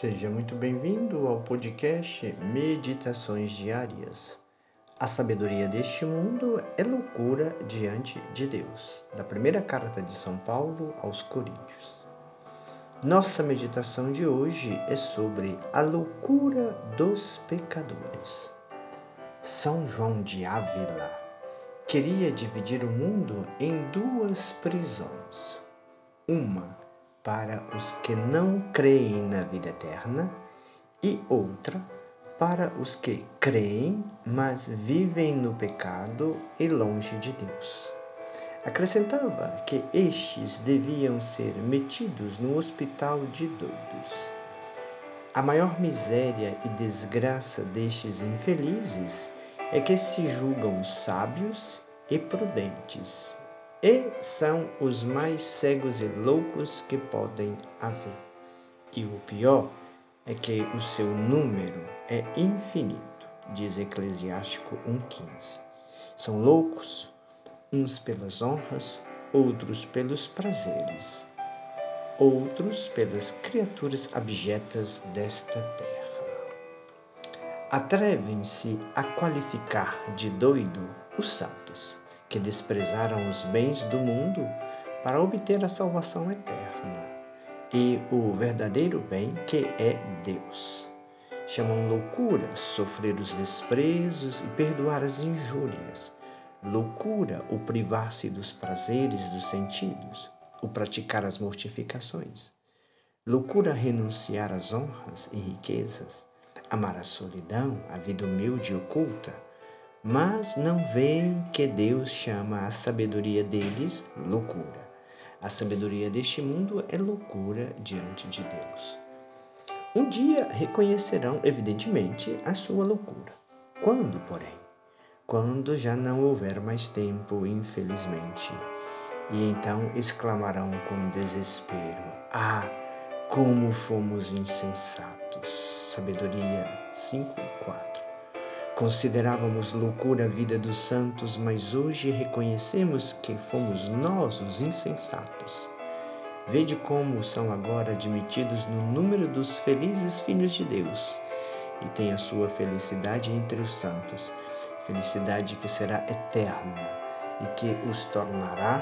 Seja muito bem-vindo ao podcast Meditações Diárias. A sabedoria deste mundo é loucura diante de Deus. Da primeira carta de São Paulo aos Coríntios. Nossa meditação de hoje é sobre a loucura dos pecadores. São João de Ávila queria dividir o mundo em duas prisões. Uma para os que não creem na vida eterna e outra para os que creem, mas vivem no pecado e longe de Deus. Acrescentava que estes deviam ser metidos no hospital de doidos. A maior miséria e desgraça destes infelizes é que se julgam sábios e prudentes e são os mais cegos e loucos que podem haver. E o pior é que o seu número é infinito, diz Eclesiástico 1,15. São loucos, uns pelas honras, outros pelos prazeres, outros pelas criaturas abjetas desta terra. Atrevem-se a qualificar de doido os santos que desprezaram os bens do mundo para obter a salvação eterna e o verdadeiro bem que é Deus. Chamam loucura sofrer os desprezos e perdoar as injúrias. Loucura o privar-se dos prazeres dos sentidos, o praticar as mortificações. Loucura renunciar às honras e riquezas, amar a solidão, a vida humilde e oculta mas não veem que Deus chama a sabedoria deles loucura. A sabedoria deste mundo é loucura diante de Deus. Um dia reconhecerão, evidentemente, a sua loucura. Quando, porém? Quando já não houver mais tempo, infelizmente. E então exclamarão com desespero: Ah, como fomos insensatos! Sabedoria 5:4. Considerávamos loucura a vida dos santos, mas hoje reconhecemos que fomos nós os insensatos. Vede como são agora admitidos no número dos felizes filhos de Deus e tem a sua felicidade entre os santos, felicidade que será eterna e que os tornará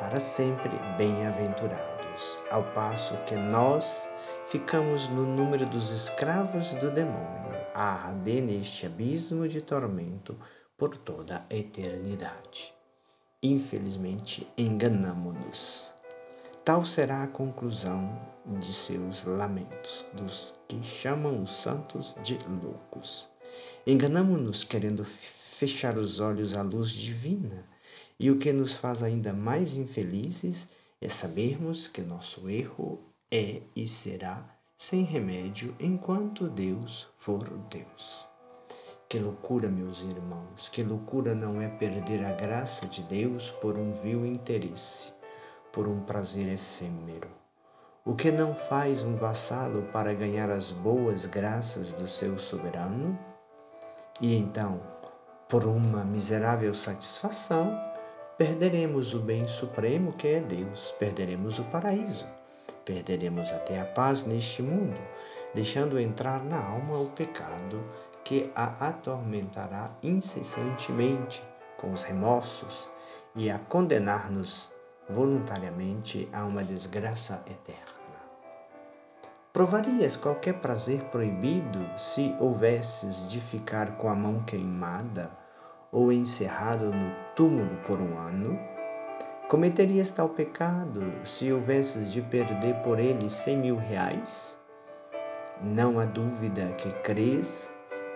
para sempre bem-aventurados, ao passo que nós ficamos no número dos escravos do demônio a arder neste abismo de tormento por toda a eternidade. Infelizmente, enganamo-nos. Tal será a conclusão de seus lamentos, dos que chamam os santos de loucos. Enganamo-nos querendo fechar os olhos à luz divina, e o que nos faz ainda mais infelizes é sabermos que nosso erro é e será sem remédio enquanto Deus for Deus. Que loucura, meus irmãos, que loucura não é perder a graça de Deus por um vil interesse, por um prazer efêmero. O que não faz um vassalo para ganhar as boas graças do seu soberano? E então, por uma miserável satisfação, perderemos o bem supremo que é Deus, perderemos o paraíso Perderemos até a paz neste mundo, deixando entrar na alma o pecado que a atormentará incessantemente com os remorsos e a condenar-nos voluntariamente a uma desgraça eterna. Provarias qualquer prazer proibido se houvesses de ficar com a mão queimada ou encerrado no túmulo por um ano? Cometerias tal pecado se houvesses de perder por ele cem mil reais? Não há dúvida que crês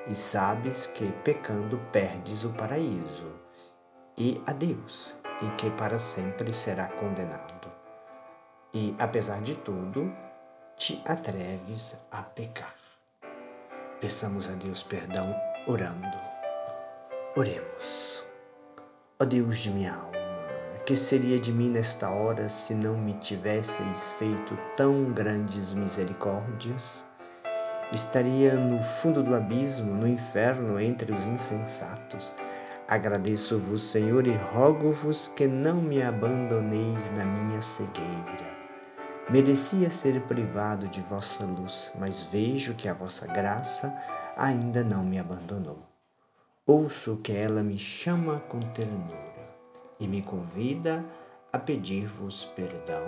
e sabes que pecando perdes o paraíso e a Deus, e que para sempre será condenado. E, apesar de tudo, te atreves a pecar. Peçamos a Deus perdão orando. Oremos. Ó Deus de minha alma, que seria de mim nesta hora se não me tivesseis feito tão grandes misericórdias? Estaria no fundo do abismo, no inferno, entre os insensatos. Agradeço-vos, Senhor, e rogo-vos que não me abandoneis na minha cegueira. Merecia ser privado de vossa luz, mas vejo que a vossa graça ainda não me abandonou. Ouço que ela me chama com ternura e me convida a pedir-vos perdão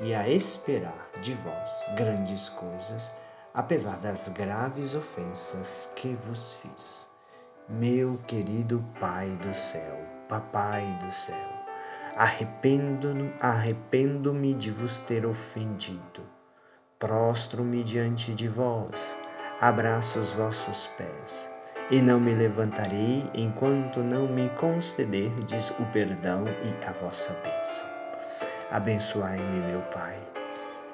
e a esperar de vós grandes coisas, apesar das graves ofensas que vos fiz. Meu querido Pai do céu, Papai do céu, Arrependo-me arrependo de vos ter ofendido. Prostro-me diante de vós, abraço os vossos pés, e não me levantarei enquanto não me concederdes o perdão e a vossa bênção. Abençoai-me, meu Pai,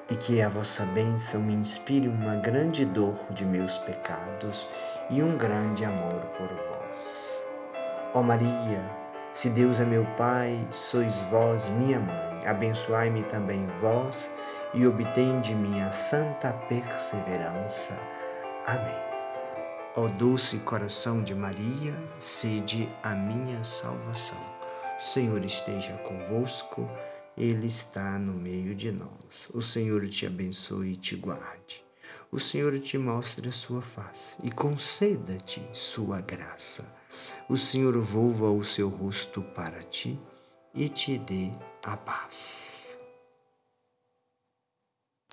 e que a vossa bênção me inspire uma grande dor de meus pecados e um grande amor por vós. Ó Maria, se Deus é meu Pai, sois vós minha mãe. Abençoai-me também vós e obtém de minha santa perseverança. Amém. Ó doce coração de Maria, sede a minha salvação. O Senhor esteja convosco, Ele está no meio de nós. O Senhor te abençoe e te guarde. O Senhor te mostre a sua face e conceda-te sua graça o Senhor volva o seu rosto para ti e te dê a paz.